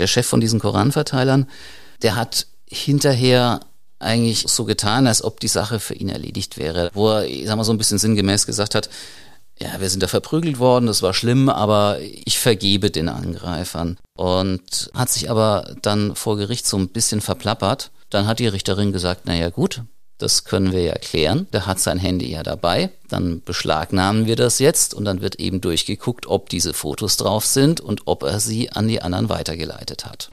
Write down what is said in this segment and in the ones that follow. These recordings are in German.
Der Chef von diesen Koranverteilern, der hat hinterher eigentlich so getan, als ob die Sache für ihn erledigt wäre. Wo er, ich sag mal, so ein bisschen sinngemäß gesagt hat, ja, wir sind da verprügelt worden, das war schlimm, aber ich vergebe den Angreifern. Und hat sich aber dann vor Gericht so ein bisschen verplappert. Dann hat die Richterin gesagt, naja gut, das können wir ja klären. Der hat sein Handy ja dabei. Dann beschlagnahmen wir das jetzt und dann wird eben durchgeguckt, ob diese Fotos drauf sind und ob er sie an die anderen weitergeleitet hat.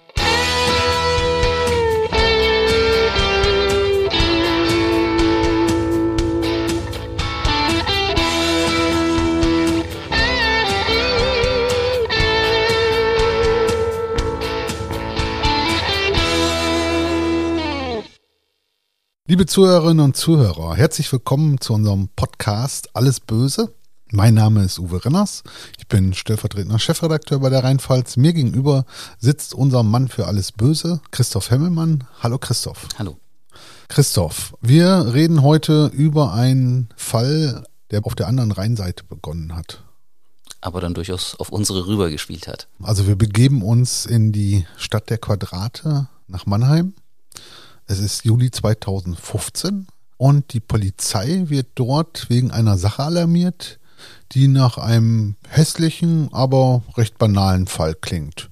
Liebe Zuhörerinnen und Zuhörer, herzlich willkommen zu unserem Podcast Alles Böse. Mein Name ist Uwe Renners. Ich bin stellvertretender Chefredakteur bei der Rheinpfalz. Mir gegenüber sitzt unser Mann für alles Böse, Christoph Hemmelmann. Hallo Christoph. Hallo. Christoph, wir reden heute über einen Fall, der auf der anderen Rheinseite begonnen hat. Aber dann durchaus auf unsere rüber gespielt hat. Also wir begeben uns in die Stadt der Quadrate nach Mannheim es ist Juli 2015 und die Polizei wird dort wegen einer Sache alarmiert, die nach einem hässlichen, aber recht banalen Fall klingt.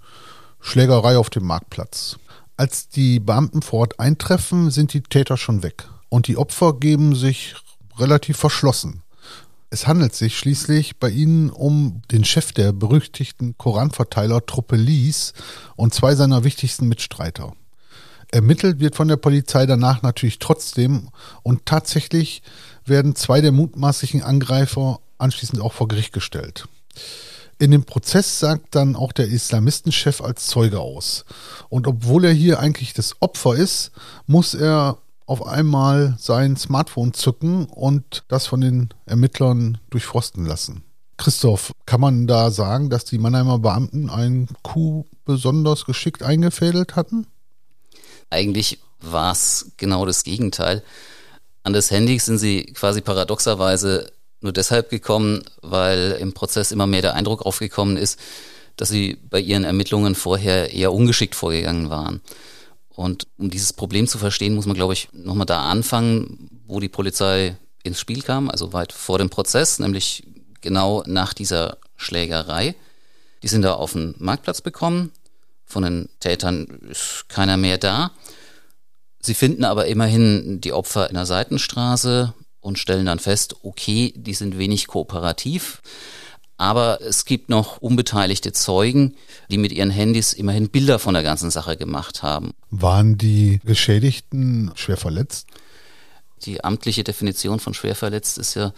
Schlägerei auf dem Marktplatz. Als die Beamten vor Ort eintreffen, sind die Täter schon weg und die Opfer geben sich relativ verschlossen. Es handelt sich schließlich bei ihnen um den Chef der berüchtigten Koranverteiler Truppe Lies und zwei seiner wichtigsten Mitstreiter. Ermittelt wird von der Polizei danach natürlich trotzdem und tatsächlich werden zwei der mutmaßlichen Angreifer anschließend auch vor Gericht gestellt. In dem Prozess sagt dann auch der Islamistenchef als Zeuge aus. Und obwohl er hier eigentlich das Opfer ist, muss er auf einmal sein Smartphone zücken und das von den Ermittlern durchforsten lassen. Christoph, kann man da sagen, dass die Mannheimer Beamten einen Coup besonders geschickt eingefädelt hatten? Eigentlich war es genau das Gegenteil. An das Handy sind sie quasi paradoxerweise nur deshalb gekommen, weil im Prozess immer mehr der Eindruck aufgekommen ist, dass sie bei ihren Ermittlungen vorher eher ungeschickt vorgegangen waren. Und um dieses Problem zu verstehen, muss man, glaube ich, nochmal da anfangen, wo die Polizei ins Spiel kam, also weit vor dem Prozess, nämlich genau nach dieser Schlägerei. Die sind da auf den Marktplatz bekommen, von den Tätern ist keiner mehr da. Sie finden aber immerhin die Opfer in der Seitenstraße und stellen dann fest, okay, die sind wenig kooperativ. Aber es gibt noch unbeteiligte Zeugen, die mit ihren Handys immerhin Bilder von der ganzen Sache gemacht haben. Waren die Geschädigten schwer verletzt? Die amtliche Definition von schwer verletzt ist ja,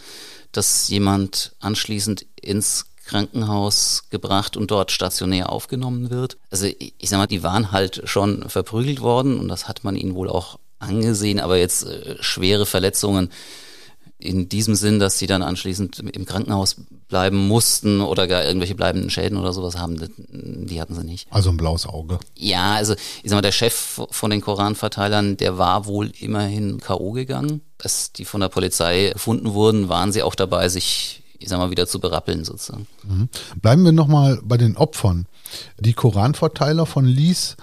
dass jemand anschließend ins Krankenhaus gebracht und dort stationär aufgenommen wird. Also ich sag mal, die waren halt schon verprügelt worden und das hat man ihnen wohl auch angesehen, aber jetzt äh, schwere Verletzungen in diesem Sinn, dass sie dann anschließend im Krankenhaus bleiben mussten oder gar irgendwelche bleibenden Schäden oder sowas haben, die hatten sie nicht. Also ein blaues Auge. Ja, also ich sag mal, der Chef von den Koranverteilern, der war wohl immerhin K.O. gegangen. Als die von der Polizei gefunden wurden, waren sie auch dabei, sich ich sag mal, wieder zu berappeln sozusagen. Mhm. Bleiben wir nochmal bei den Opfern. Die Koranverteiler von Lies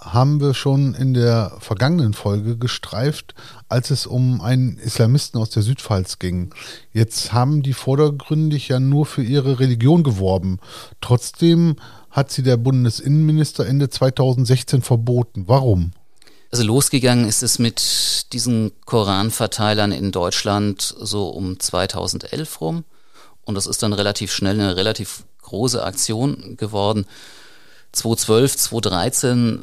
haben wir schon in der vergangenen Folge gestreift, als es um einen Islamisten aus der Südpfalz ging. Jetzt haben die vordergründig ja nur für ihre Religion geworben. Trotzdem hat sie der Bundesinnenminister Ende 2016 verboten. Warum? Also losgegangen ist es mit diesen Koranverteilern in Deutschland so um 2011 rum. Und das ist dann relativ schnell eine relativ große Aktion geworden. 2012, 2013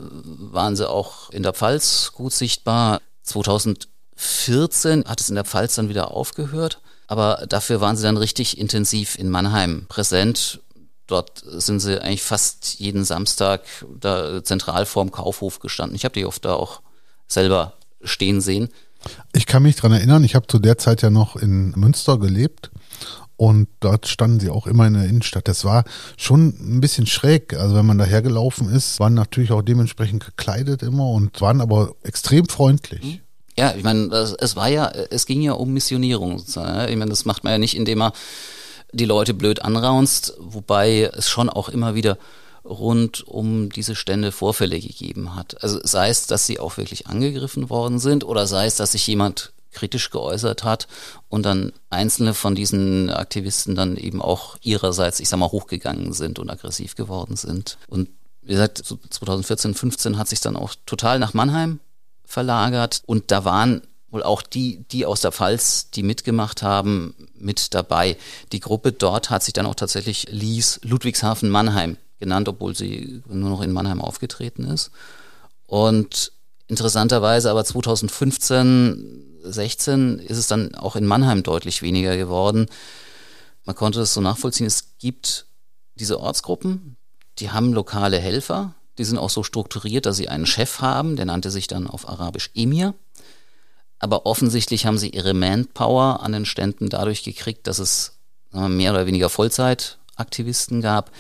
waren sie auch in der Pfalz gut sichtbar. 2014 hat es in der Pfalz dann wieder aufgehört. Aber dafür waren sie dann richtig intensiv in Mannheim präsent. Dort sind sie eigentlich fast jeden Samstag da zentral vorm Kaufhof gestanden. Ich habe die oft da auch selber stehen sehen. Ich kann mich dran erinnern, ich habe zu der Zeit ja noch in Münster gelebt und dort standen sie auch immer in der Innenstadt. Das war schon ein bisschen schräg. Also wenn man dahergelaufen ist, waren natürlich auch dementsprechend gekleidet immer und waren aber extrem freundlich. Mhm. Ja, ich meine, es war ja, es ging ja um Missionierung. Sozusagen. Ich meine, das macht man ja nicht, indem man die Leute blöd anraunst, wobei es schon auch immer wieder rund um diese Stände Vorfälle gegeben hat. Also sei es, dass sie auch wirklich angegriffen worden sind oder sei es, dass sich jemand kritisch geäußert hat und dann einzelne von diesen Aktivisten dann eben auch ihrerseits, ich sag mal, hochgegangen sind und aggressiv geworden sind. Und wie gesagt, 2014, 15 hat sich dann auch total nach Mannheim verlagert und da waren wohl auch die, die aus der Pfalz, die mitgemacht haben, mit dabei. Die Gruppe dort hat sich dann auch tatsächlich Lies Ludwigshafen Mannheim genannt, obwohl sie nur noch in Mannheim aufgetreten ist. Und interessanterweise aber 2015, 16 ist es dann auch in Mannheim deutlich weniger geworden. Man konnte das so nachvollziehen. Es gibt diese Ortsgruppen, die haben lokale Helfer, die sind auch so strukturiert, dass sie einen Chef haben, der nannte sich dann auf Arabisch Emir. Aber offensichtlich haben sie ihre Manpower an den Ständen dadurch gekriegt, dass es mehr oder weniger Vollzeitaktivisten gab,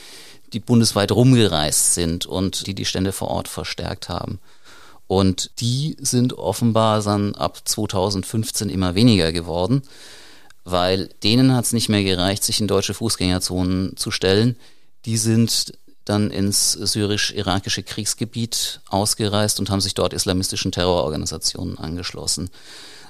die bundesweit rumgereist sind und die die Stände vor Ort verstärkt haben. Und die sind offenbar dann ab 2015 immer weniger geworden, weil denen hat es nicht mehr gereicht, sich in deutsche Fußgängerzonen zu stellen. Die sind dann ins syrisch-irakische Kriegsgebiet ausgereist und haben sich dort islamistischen Terrororganisationen angeschlossen.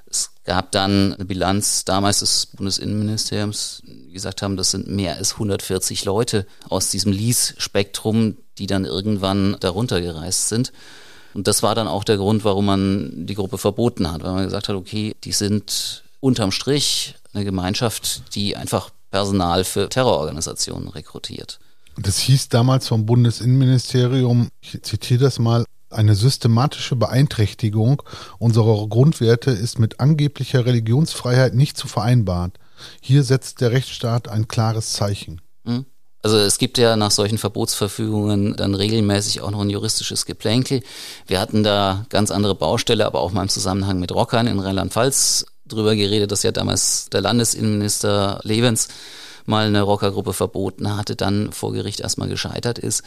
Es gab dann eine Bilanz damals des Bundesinnenministeriums, die gesagt haben, das sind mehr als 140 Leute aus diesem Lies-Spektrum, die dann irgendwann darunter gereist sind. Und das war dann auch der Grund, warum man die Gruppe verboten hat, weil man gesagt hat, okay, die sind unterm Strich eine Gemeinschaft, die einfach Personal für Terrororganisationen rekrutiert. Das hieß damals vom Bundesinnenministerium, ich zitiere das mal, eine systematische Beeinträchtigung unserer Grundwerte ist mit angeblicher Religionsfreiheit nicht zu vereinbaren. Hier setzt der Rechtsstaat ein klares Zeichen. Hm. Also es gibt ja nach solchen Verbotsverfügungen dann regelmäßig auch noch ein juristisches Geplänkel. Wir hatten da ganz andere Baustelle, aber auch mal im Zusammenhang mit Rockern in Rheinland-Pfalz drüber geredet, dass ja damals der Landesinnenminister Levens mal eine Rockergruppe verboten hatte, dann vor Gericht erstmal gescheitert ist.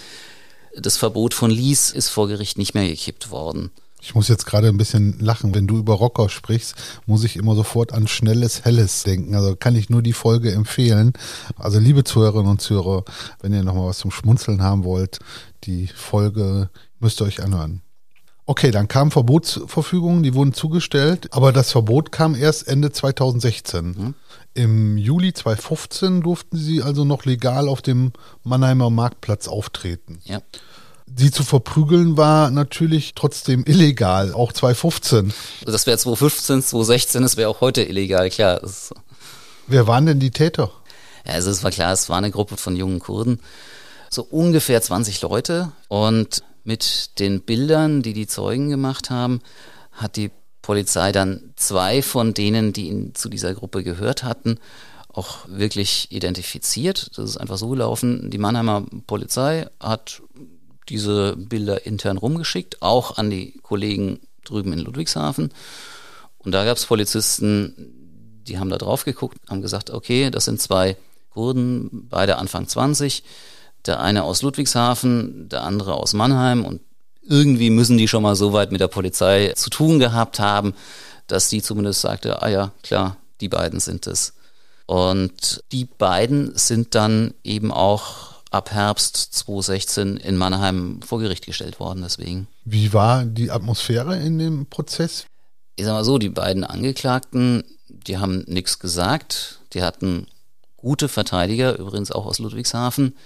Das Verbot von Lies ist vor Gericht nicht mehr gekippt worden. Ich muss jetzt gerade ein bisschen lachen. Wenn du über Rocker sprichst, muss ich immer sofort an schnelles Helles denken. Also kann ich nur die Folge empfehlen. Also liebe Zuhörerinnen und Zuhörer, wenn ihr nochmal was zum Schmunzeln haben wollt, die Folge müsst ihr euch anhören. Okay, dann kamen Verbotsverfügungen, die wurden zugestellt, aber das Verbot kam erst Ende 2016. Mhm. Im Juli 2015 durften sie also noch legal auf dem Mannheimer Marktplatz auftreten. Ja. Sie zu verprügeln war natürlich trotzdem illegal, auch 2015. Das wäre 2015, 2016, das wäre auch heute illegal, klar. Wer waren denn die Täter? Ja, also es war klar, es war eine Gruppe von jungen Kurden, so ungefähr 20 Leute und mit den Bildern, die die Zeugen gemacht haben, hat die Polizei dann zwei von denen, die ihn zu dieser Gruppe gehört hatten, auch wirklich identifiziert. Das ist einfach so gelaufen. Die Mannheimer Polizei hat diese Bilder intern rumgeschickt, auch an die Kollegen drüben in Ludwigshafen. Und da gab es Polizisten, die haben da drauf geguckt, haben gesagt, okay, das sind zwei Kurden, beide Anfang 20, der eine aus Ludwigshafen, der andere aus Mannheim und irgendwie müssen die schon mal so weit mit der Polizei zu tun gehabt haben, dass die zumindest sagte, ah ja, klar, die beiden sind es. Und die beiden sind dann eben auch ab Herbst 2016 in Mannheim vor Gericht gestellt worden, deswegen. Wie war die Atmosphäre in dem Prozess? Ich sag mal so, die beiden Angeklagten, die haben nichts gesagt. Die hatten gute Verteidiger, übrigens auch aus Ludwigshafen,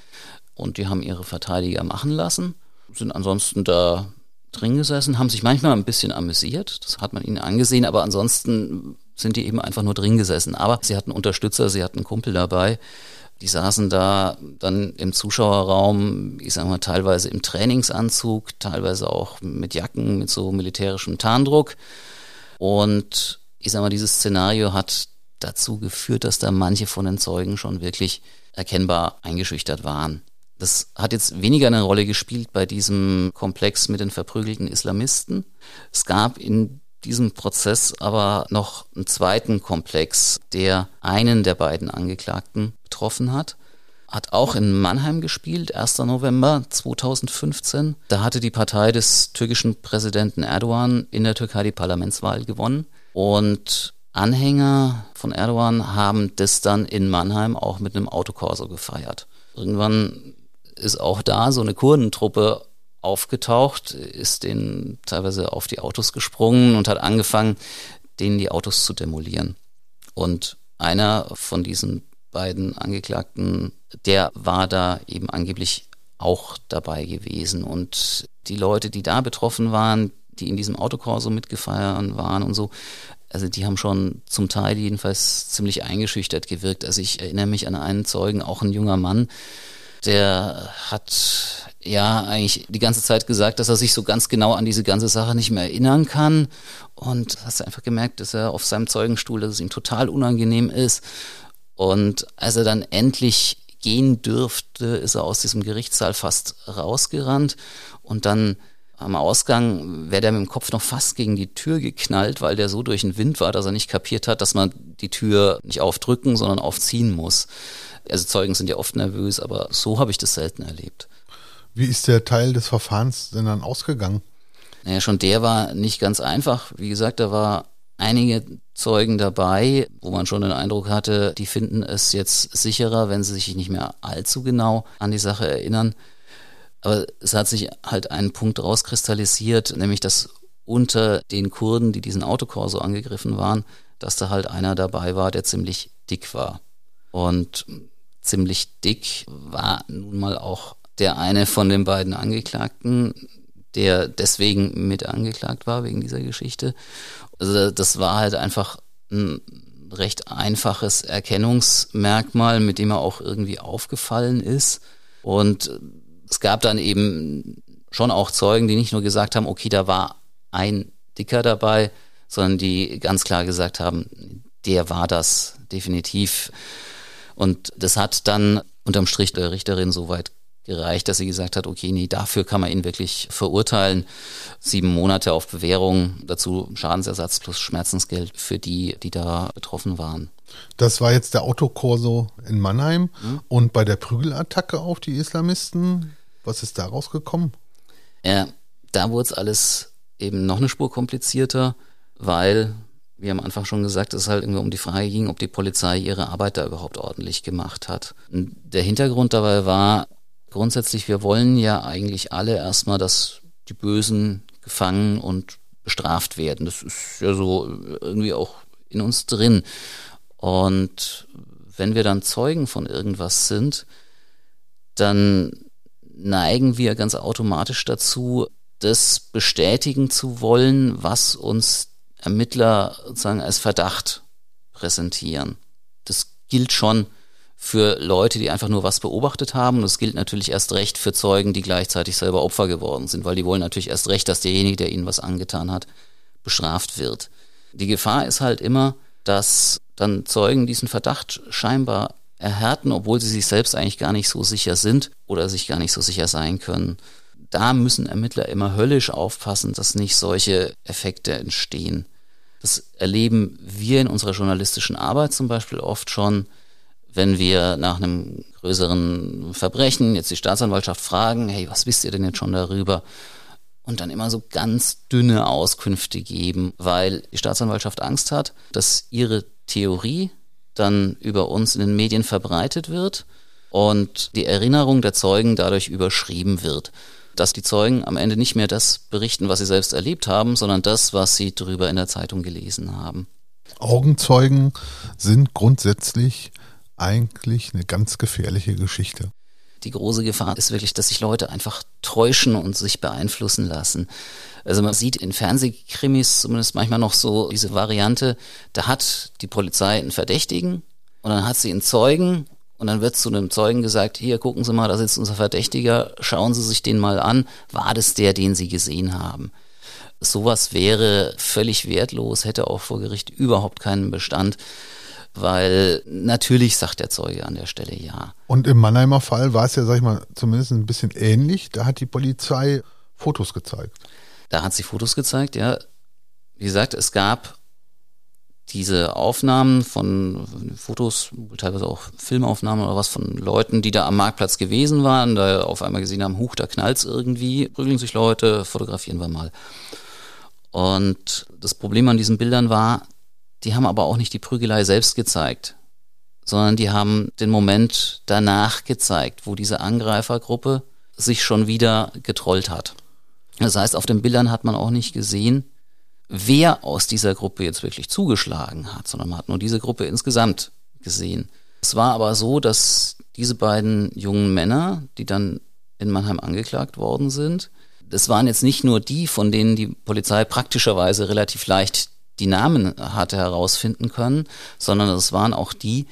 und die haben ihre Verteidiger machen lassen sind ansonsten da drin gesessen, haben sich manchmal ein bisschen amüsiert, das hat man ihnen angesehen, aber ansonsten sind die eben einfach nur drin gesessen. Aber sie hatten Unterstützer, sie hatten Kumpel dabei, die saßen da dann im Zuschauerraum, ich sag mal, teilweise im Trainingsanzug, teilweise auch mit Jacken, mit so militärischem Tarndruck. Und ich sag mal, dieses Szenario hat dazu geführt, dass da manche von den Zeugen schon wirklich erkennbar eingeschüchtert waren. Das hat jetzt weniger eine Rolle gespielt bei diesem Komplex mit den verprügelten Islamisten. Es gab in diesem Prozess aber noch einen zweiten Komplex, der einen der beiden Angeklagten betroffen hat. Hat auch in Mannheim gespielt, 1. November 2015. Da hatte die Partei des türkischen Präsidenten Erdogan in der Türkei die Parlamentswahl gewonnen. Und Anhänger von Erdogan haben das dann in Mannheim auch mit einem Autokorso gefeiert. Irgendwann ist auch da so eine Kurdentruppe aufgetaucht, ist denen teilweise auf die Autos gesprungen und hat angefangen, denen die Autos zu demolieren. Und einer von diesen beiden Angeklagten, der war da eben angeblich auch dabei gewesen. Und die Leute, die da betroffen waren, die in diesem Autokorso mitgefeiert waren und so, also die haben schon zum Teil jedenfalls ziemlich eingeschüchtert gewirkt. Also ich erinnere mich an einen Zeugen, auch ein junger Mann, der hat ja eigentlich die ganze Zeit gesagt, dass er sich so ganz genau an diese ganze Sache nicht mehr erinnern kann. Und hast einfach gemerkt, dass er auf seinem Zeugenstuhl, dass es ihm total unangenehm ist. Und als er dann endlich gehen dürfte, ist er aus diesem Gerichtssaal fast rausgerannt und dann am Ausgang wäre der mit dem Kopf noch fast gegen die Tür geknallt, weil der so durch den Wind war, dass er nicht kapiert hat, dass man die Tür nicht aufdrücken, sondern aufziehen muss. Also Zeugen sind ja oft nervös, aber so habe ich das selten erlebt. Wie ist der Teil des Verfahrens denn dann ausgegangen? Naja, schon der war nicht ganz einfach. Wie gesagt, da war einige Zeugen dabei, wo man schon den Eindruck hatte, die finden es jetzt sicherer, wenn sie sich nicht mehr allzu genau an die Sache erinnern. Aber es hat sich halt ein Punkt rauskristallisiert, nämlich dass unter den Kurden, die diesen Autokorso angegriffen waren, dass da halt einer dabei war, der ziemlich dick war. Und ziemlich dick war nun mal auch der eine von den beiden Angeklagten, der deswegen mit angeklagt war wegen dieser Geschichte. Also das war halt einfach ein recht einfaches Erkennungsmerkmal, mit dem er auch irgendwie aufgefallen ist. Und es gab dann eben schon auch Zeugen, die nicht nur gesagt haben, okay, da war ein Dicker dabei, sondern die ganz klar gesagt haben, der war das definitiv. Und das hat dann unterm Strich der Richterin soweit gereicht, dass sie gesagt hat, okay, nee, dafür kann man ihn wirklich verurteilen. Sieben Monate auf Bewährung, dazu Schadensersatz plus Schmerzensgeld für die, die da betroffen waren. Das war jetzt der Autokorso in Mannheim. Mhm. Und bei der Prügelattacke auf die Islamisten, was ist daraus gekommen? Ja, da wurde es alles eben noch eine Spur komplizierter, weil, wie am Anfang schon gesagt, es halt irgendwie um die Frage ging, ob die Polizei ihre Arbeit da überhaupt ordentlich gemacht hat. Und der Hintergrund dabei war, Grundsätzlich, wir wollen ja eigentlich alle erstmal, dass die Bösen gefangen und bestraft werden. Das ist ja so irgendwie auch in uns drin. Und wenn wir dann Zeugen von irgendwas sind, dann neigen wir ganz automatisch dazu, das bestätigen zu wollen, was uns Ermittler sozusagen als Verdacht präsentieren. Das gilt schon für Leute, die einfach nur was beobachtet haben. Das gilt natürlich erst recht für Zeugen, die gleichzeitig selber Opfer geworden sind, weil die wollen natürlich erst recht, dass derjenige, der ihnen was angetan hat, bestraft wird. Die Gefahr ist halt immer, dass dann Zeugen diesen Verdacht scheinbar erhärten, obwohl sie sich selbst eigentlich gar nicht so sicher sind oder sich gar nicht so sicher sein können. Da müssen Ermittler immer höllisch aufpassen, dass nicht solche Effekte entstehen. Das erleben wir in unserer journalistischen Arbeit zum Beispiel oft schon, wenn wir nach einem größeren Verbrechen jetzt die Staatsanwaltschaft fragen, hey, was wisst ihr denn jetzt schon darüber? Und dann immer so ganz dünne Auskünfte geben, weil die Staatsanwaltschaft Angst hat, dass ihre Theorie dann über uns in den Medien verbreitet wird und die Erinnerung der Zeugen dadurch überschrieben wird. Dass die Zeugen am Ende nicht mehr das berichten, was sie selbst erlebt haben, sondern das, was sie darüber in der Zeitung gelesen haben. Augenzeugen sind grundsätzlich eigentlich eine ganz gefährliche Geschichte. Die große Gefahr ist wirklich, dass sich Leute einfach täuschen und sich beeinflussen lassen. Also man sieht in Fernsehkrimis zumindest manchmal noch so diese Variante, da hat die Polizei einen Verdächtigen und dann hat sie einen Zeugen und dann wird zu einem Zeugen gesagt, hier gucken Sie mal, da sitzt unser Verdächtiger, schauen Sie sich den mal an, war das der, den Sie gesehen haben? Sowas wäre völlig wertlos, hätte auch vor Gericht überhaupt keinen Bestand weil natürlich sagt der Zeuge an der Stelle ja. Und im Mannheimer Fall war es ja, sag ich mal, zumindest ein bisschen ähnlich. Da hat die Polizei Fotos gezeigt. Da hat sie Fotos gezeigt, ja. Wie gesagt, es gab diese Aufnahmen von Fotos, teilweise auch Filmaufnahmen oder was von Leuten, die da am Marktplatz gewesen waren, da auf einmal gesehen haben, huch, da knallt's irgendwie, prügeln sich Leute, fotografieren wir mal. Und das Problem an diesen Bildern war, die haben aber auch nicht die Prügelei selbst gezeigt, sondern die haben den Moment danach gezeigt, wo diese Angreifergruppe sich schon wieder getrollt hat. Das heißt, auf den Bildern hat man auch nicht gesehen, wer aus dieser Gruppe jetzt wirklich zugeschlagen hat, sondern man hat nur diese Gruppe insgesamt gesehen. Es war aber so, dass diese beiden jungen Männer, die dann in Mannheim angeklagt worden sind, das waren jetzt nicht nur die, von denen die Polizei praktischerweise relativ leicht die Namen hatte herausfinden können, sondern es waren auch die,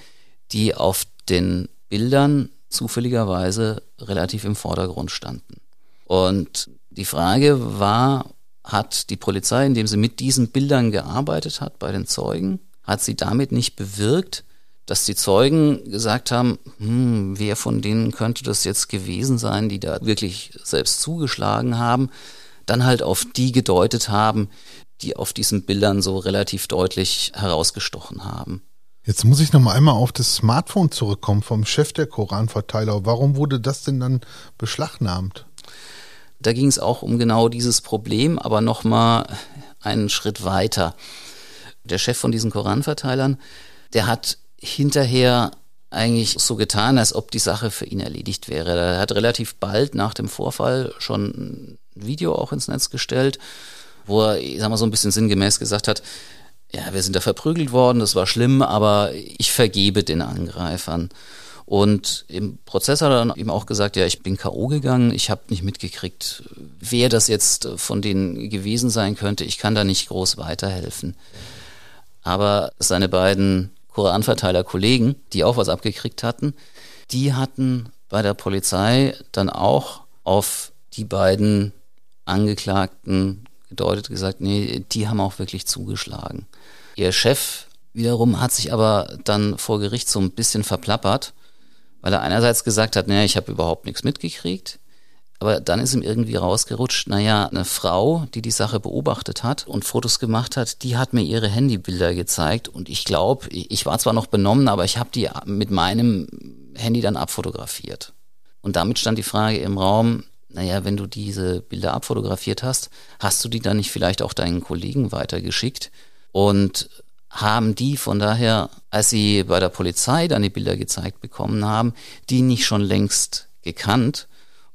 die auf den Bildern zufälligerweise relativ im Vordergrund standen. Und die Frage war, hat die Polizei, indem sie mit diesen Bildern gearbeitet hat bei den Zeugen, hat sie damit nicht bewirkt, dass die Zeugen gesagt haben, hm, wer von denen könnte das jetzt gewesen sein, die da wirklich selbst zugeschlagen haben, dann halt auf die gedeutet haben, die auf diesen Bildern so relativ deutlich herausgestochen haben. Jetzt muss ich noch mal einmal auf das Smartphone zurückkommen vom Chef der Koranverteiler. Warum wurde das denn dann beschlagnahmt? Da ging es auch um genau dieses Problem, aber noch mal einen Schritt weiter. Der Chef von diesen Koranverteilern, der hat hinterher eigentlich so getan, als ob die Sache für ihn erledigt wäre. Er hat relativ bald nach dem Vorfall schon ein Video auch ins Netz gestellt, wo er, ich sag mal, so ein bisschen sinngemäß gesagt hat, ja, wir sind da verprügelt worden, das war schlimm, aber ich vergebe den Angreifern. Und im Prozess hat er dann eben auch gesagt, ja, ich bin K.O. gegangen, ich habe nicht mitgekriegt, wer das jetzt von denen gewesen sein könnte. Ich kann da nicht groß weiterhelfen. Aber seine beiden Koranverteiler-Kollegen, die auch was abgekriegt hatten, die hatten bei der Polizei dann auch auf die beiden Angeklagten gedeutet, gesagt, nee, die haben auch wirklich zugeschlagen. Ihr Chef wiederum hat sich aber dann vor Gericht so ein bisschen verplappert, weil er einerseits gesagt hat, naja, ich habe überhaupt nichts mitgekriegt, aber dann ist ihm irgendwie rausgerutscht, naja, eine Frau, die die Sache beobachtet hat und Fotos gemacht hat, die hat mir ihre Handybilder gezeigt und ich glaube, ich war zwar noch benommen, aber ich habe die mit meinem Handy dann abfotografiert. Und damit stand die Frage im Raum, naja, wenn du diese Bilder abfotografiert hast, hast du die dann nicht vielleicht auch deinen Kollegen weitergeschickt? Und haben die von daher, als sie bei der Polizei dann die Bilder gezeigt bekommen haben, die nicht schon längst gekannt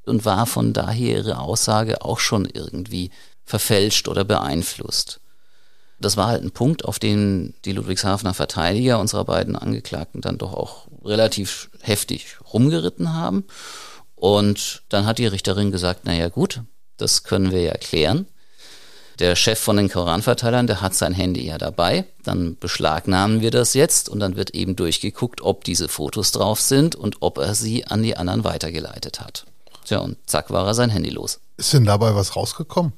und war von daher ihre Aussage auch schon irgendwie verfälscht oder beeinflusst. Das war halt ein Punkt, auf den die Ludwigshafener Verteidiger unserer beiden Angeklagten dann doch auch relativ heftig rumgeritten haben. Und dann hat die Richterin gesagt, naja gut, das können wir ja klären. Der Chef von den Koranverteilern, der hat sein Handy ja dabei. Dann beschlagnahmen wir das jetzt und dann wird eben durchgeguckt, ob diese Fotos drauf sind und ob er sie an die anderen weitergeleitet hat. Tja, und zack war er sein Handy los. Ist denn dabei was rausgekommen?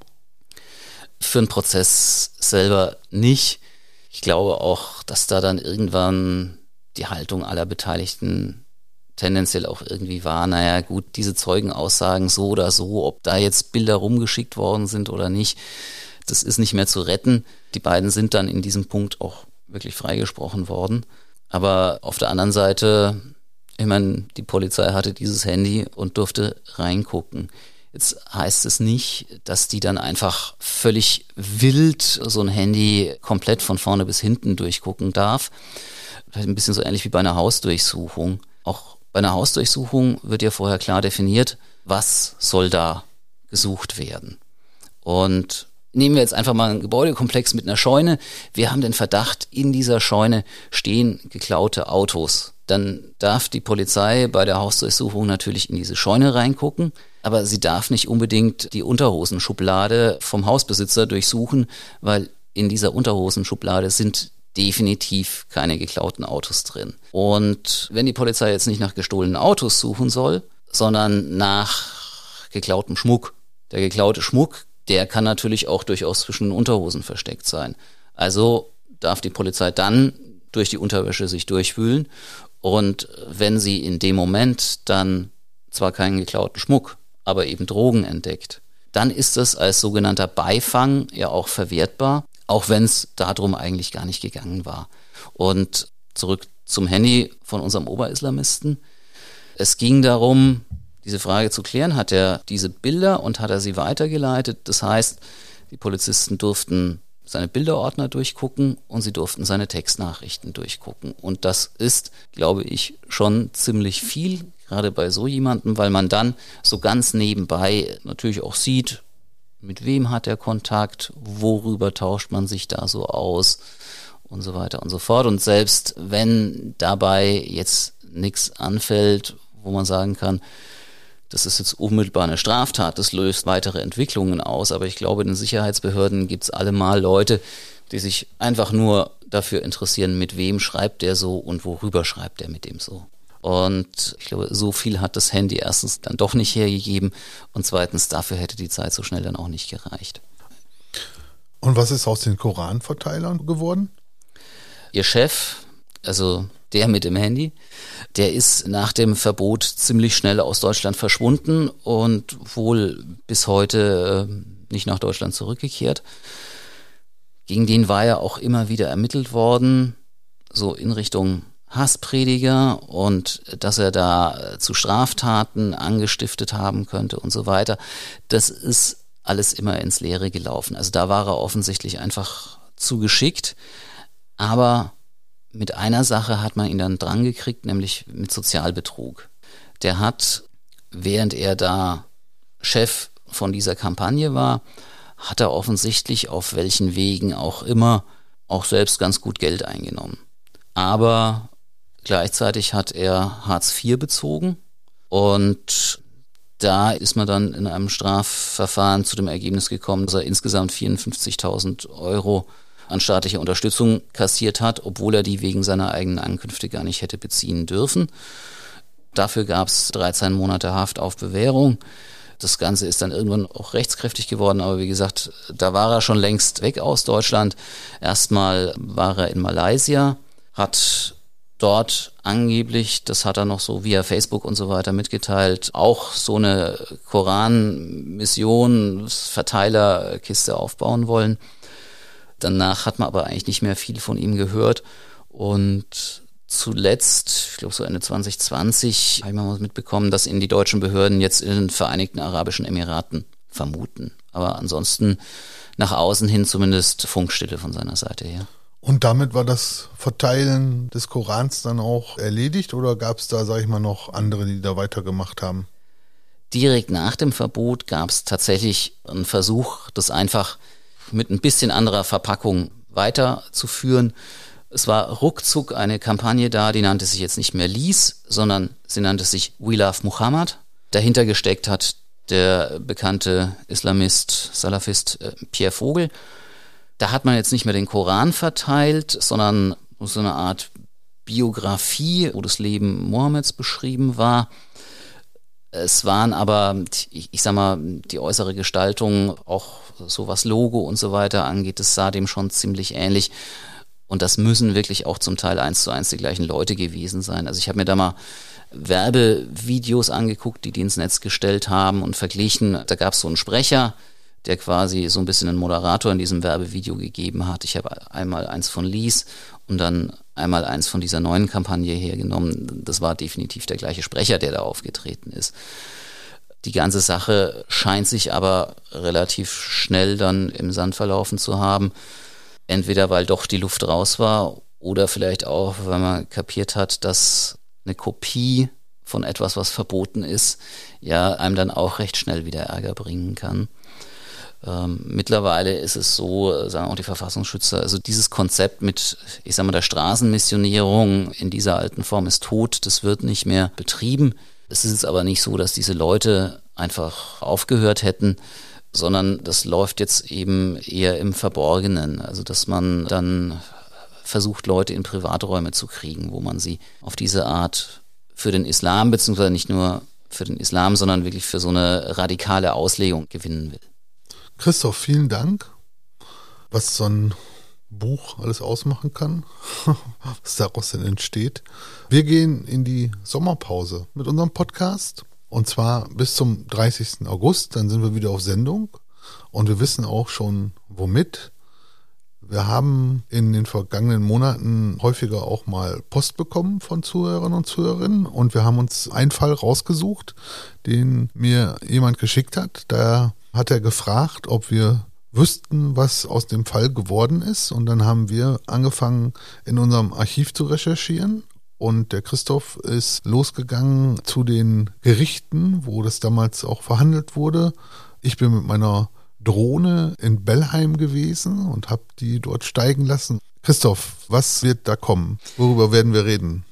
Für den Prozess selber nicht. Ich glaube auch, dass da dann irgendwann die Haltung aller Beteiligten tendenziell auch irgendwie war, naja gut, diese Zeugenaussagen so oder so, ob da jetzt Bilder rumgeschickt worden sind oder nicht, das ist nicht mehr zu retten. Die beiden sind dann in diesem Punkt auch wirklich freigesprochen worden. Aber auf der anderen Seite, ich meine, die Polizei hatte dieses Handy und durfte reingucken. Jetzt heißt es nicht, dass die dann einfach völlig wild so ein Handy komplett von vorne bis hinten durchgucken darf. Vielleicht ein bisschen so ähnlich wie bei einer Hausdurchsuchung. Auch bei einer Hausdurchsuchung wird ja vorher klar definiert, was soll da gesucht werden. Und nehmen wir jetzt einfach mal einen Gebäudekomplex mit einer Scheune. Wir haben den Verdacht, in dieser Scheune stehen geklaute Autos. Dann darf die Polizei bei der Hausdurchsuchung natürlich in diese Scheune reingucken, aber sie darf nicht unbedingt die Unterhosenschublade vom Hausbesitzer durchsuchen, weil in dieser Unterhosenschublade sind definitiv keine geklauten Autos drin. Und wenn die Polizei jetzt nicht nach gestohlenen Autos suchen soll, sondern nach geklautem Schmuck, der geklaute Schmuck, der kann natürlich auch durchaus zwischen den Unterhosen versteckt sein. Also darf die Polizei dann durch die Unterwäsche sich durchwühlen und wenn sie in dem Moment dann zwar keinen geklauten Schmuck, aber eben Drogen entdeckt, dann ist das als sogenannter Beifang ja auch verwertbar auch wenn es darum eigentlich gar nicht gegangen war. Und zurück zum Handy von unserem Oberislamisten. Es ging darum, diese Frage zu klären, hat er diese Bilder und hat er sie weitergeleitet. Das heißt, die Polizisten durften seine Bilderordner durchgucken und sie durften seine Textnachrichten durchgucken. Und das ist, glaube ich, schon ziemlich viel, gerade bei so jemandem, weil man dann so ganz nebenbei natürlich auch sieht, mit wem hat er Kontakt, worüber tauscht man sich da so aus und so weiter und so fort. Und selbst wenn dabei jetzt nichts anfällt, wo man sagen kann, das ist jetzt unmittelbar eine Straftat, das löst weitere Entwicklungen aus, aber ich glaube, in den Sicherheitsbehörden gibt es allemal Leute, die sich einfach nur dafür interessieren, mit wem schreibt der so und worüber schreibt er mit dem so. Und ich glaube, so viel hat das Handy erstens dann doch nicht hergegeben und zweitens, dafür hätte die Zeit so schnell dann auch nicht gereicht. Und was ist aus den Koranverteilern geworden? Ihr Chef, also der mit dem Handy, der ist nach dem Verbot ziemlich schnell aus Deutschland verschwunden und wohl bis heute äh, nicht nach Deutschland zurückgekehrt. Gegen den war ja auch immer wieder ermittelt worden, so in Richtung Hassprediger und dass er da zu Straftaten angestiftet haben könnte und so weiter. Das ist alles immer ins Leere gelaufen. Also da war er offensichtlich einfach zu geschickt. Aber mit einer Sache hat man ihn dann dran gekriegt, nämlich mit Sozialbetrug. Der hat, während er da Chef von dieser Kampagne war, hat er offensichtlich auf welchen Wegen auch immer auch selbst ganz gut Geld eingenommen. Aber Gleichzeitig hat er Hartz IV bezogen und da ist man dann in einem Strafverfahren zu dem Ergebnis gekommen, dass er insgesamt 54.000 Euro an staatlicher Unterstützung kassiert hat, obwohl er die wegen seiner eigenen Ankünfte gar nicht hätte beziehen dürfen. Dafür gab es 13 Monate Haft auf Bewährung. Das Ganze ist dann irgendwann auch rechtskräftig geworden, aber wie gesagt, da war er schon längst weg aus Deutschland. Erstmal war er in Malaysia, hat dort angeblich, das hat er noch so via Facebook und so weiter mitgeteilt, auch so eine Koran-Mission, Verteilerkiste aufbauen wollen. Danach hat man aber eigentlich nicht mehr viel von ihm gehört. Und zuletzt, ich glaube so Ende 2020, habe ich mal mitbekommen, dass ihn die deutschen Behörden jetzt in den Vereinigten Arabischen Emiraten vermuten. Aber ansonsten nach außen hin zumindest Funkstille von seiner Seite her. Und damit war das Verteilen des Korans dann auch erledigt oder gab es da, sage ich mal, noch andere, die da weitergemacht haben? Direkt nach dem Verbot gab es tatsächlich einen Versuch, das einfach mit ein bisschen anderer Verpackung weiterzuführen. Es war ruckzuck eine Kampagne da, die nannte sich jetzt nicht mehr Lies, sondern sie nannte sich We Love Muhammad. Dahinter gesteckt hat der bekannte Islamist, Salafist äh, Pierre Vogel. Da hat man jetzt nicht mehr den Koran verteilt, sondern so eine Art Biografie, wo das Leben Mohammeds beschrieben war. Es waren aber, ich, ich sag mal, die äußere Gestaltung, auch so was Logo und so weiter angeht, das sah dem schon ziemlich ähnlich. Und das müssen wirklich auch zum Teil eins zu eins die gleichen Leute gewesen sein. Also ich habe mir da mal Werbevideos angeguckt, die die ins Netz gestellt haben und verglichen. Da gab es so einen Sprecher, der quasi so ein bisschen einen Moderator in diesem Werbevideo gegeben hat. Ich habe einmal eins von Lies und dann einmal eins von dieser neuen Kampagne hergenommen. Das war definitiv der gleiche Sprecher, der da aufgetreten ist. Die ganze Sache scheint sich aber relativ schnell dann im Sand verlaufen zu haben. Entweder weil doch die Luft raus war oder vielleicht auch, weil man kapiert hat, dass eine Kopie von etwas, was verboten ist, ja einem dann auch recht schnell wieder Ärger bringen kann. Ähm, mittlerweile ist es so, äh, sagen auch die Verfassungsschützer, also dieses Konzept mit, ich sag mal, der Straßenmissionierung in dieser alten Form ist tot, das wird nicht mehr betrieben. Es ist jetzt aber nicht so, dass diese Leute einfach aufgehört hätten, sondern das läuft jetzt eben eher im Verborgenen. Also dass man dann versucht, Leute in Privaträume zu kriegen, wo man sie auf diese Art für den Islam, beziehungsweise nicht nur für den Islam, sondern wirklich für so eine radikale Auslegung gewinnen will. Christoph, vielen Dank. Was so ein Buch alles ausmachen kann, was daraus denn entsteht. Wir gehen in die Sommerpause mit unserem Podcast und zwar bis zum 30. August, dann sind wir wieder auf Sendung und wir wissen auch schon womit. Wir haben in den vergangenen Monaten häufiger auch mal Post bekommen von Zuhörern und Zuhörerinnen und wir haben uns einen Fall rausgesucht, den mir jemand geschickt hat. Da hat er gefragt, ob wir wüssten, was aus dem Fall geworden ist. Und dann haben wir angefangen, in unserem Archiv zu recherchieren. Und der Christoph ist losgegangen zu den Gerichten, wo das damals auch verhandelt wurde. Ich bin mit meiner Drohne in Bellheim gewesen und habe die dort steigen lassen. Christoph, was wird da kommen? Worüber werden wir reden?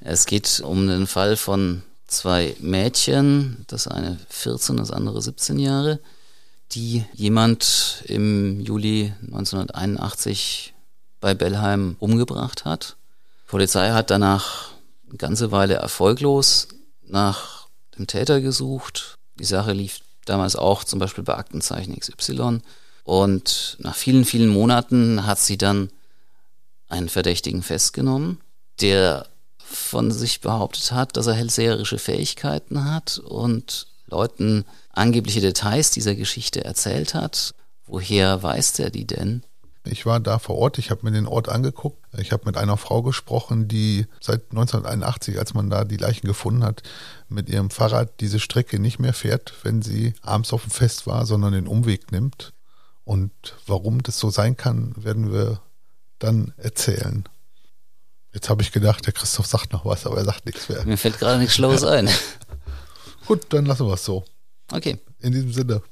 Es geht um den Fall von zwei Mädchen, das eine 14, das andere 17 Jahre, die jemand im Juli 1981 bei Bellheim umgebracht hat. Die Polizei hat danach eine ganze Weile erfolglos nach dem Täter gesucht. Die Sache lief damals auch zum Beispiel bei Aktenzeichen XY. Und nach vielen, vielen Monaten hat sie dann einen Verdächtigen festgenommen, der von sich behauptet hat, dass er hellseherische Fähigkeiten hat und Leuten angebliche Details dieser Geschichte erzählt hat. Woher weiß der die denn? Ich war da vor Ort, ich habe mir den Ort angeguckt. Ich habe mit einer Frau gesprochen, die seit 1981, als man da die Leichen gefunden hat, mit ihrem Fahrrad diese Strecke nicht mehr fährt, wenn sie abends auf dem Fest war, sondern den Umweg nimmt. Und warum das so sein kann, werden wir dann erzählen. Jetzt habe ich gedacht, der Christoph sagt noch was, aber er sagt nichts mehr. Mir fällt gerade nichts Schlaues ein. Gut, dann lassen wir es so. Okay. In diesem Sinne.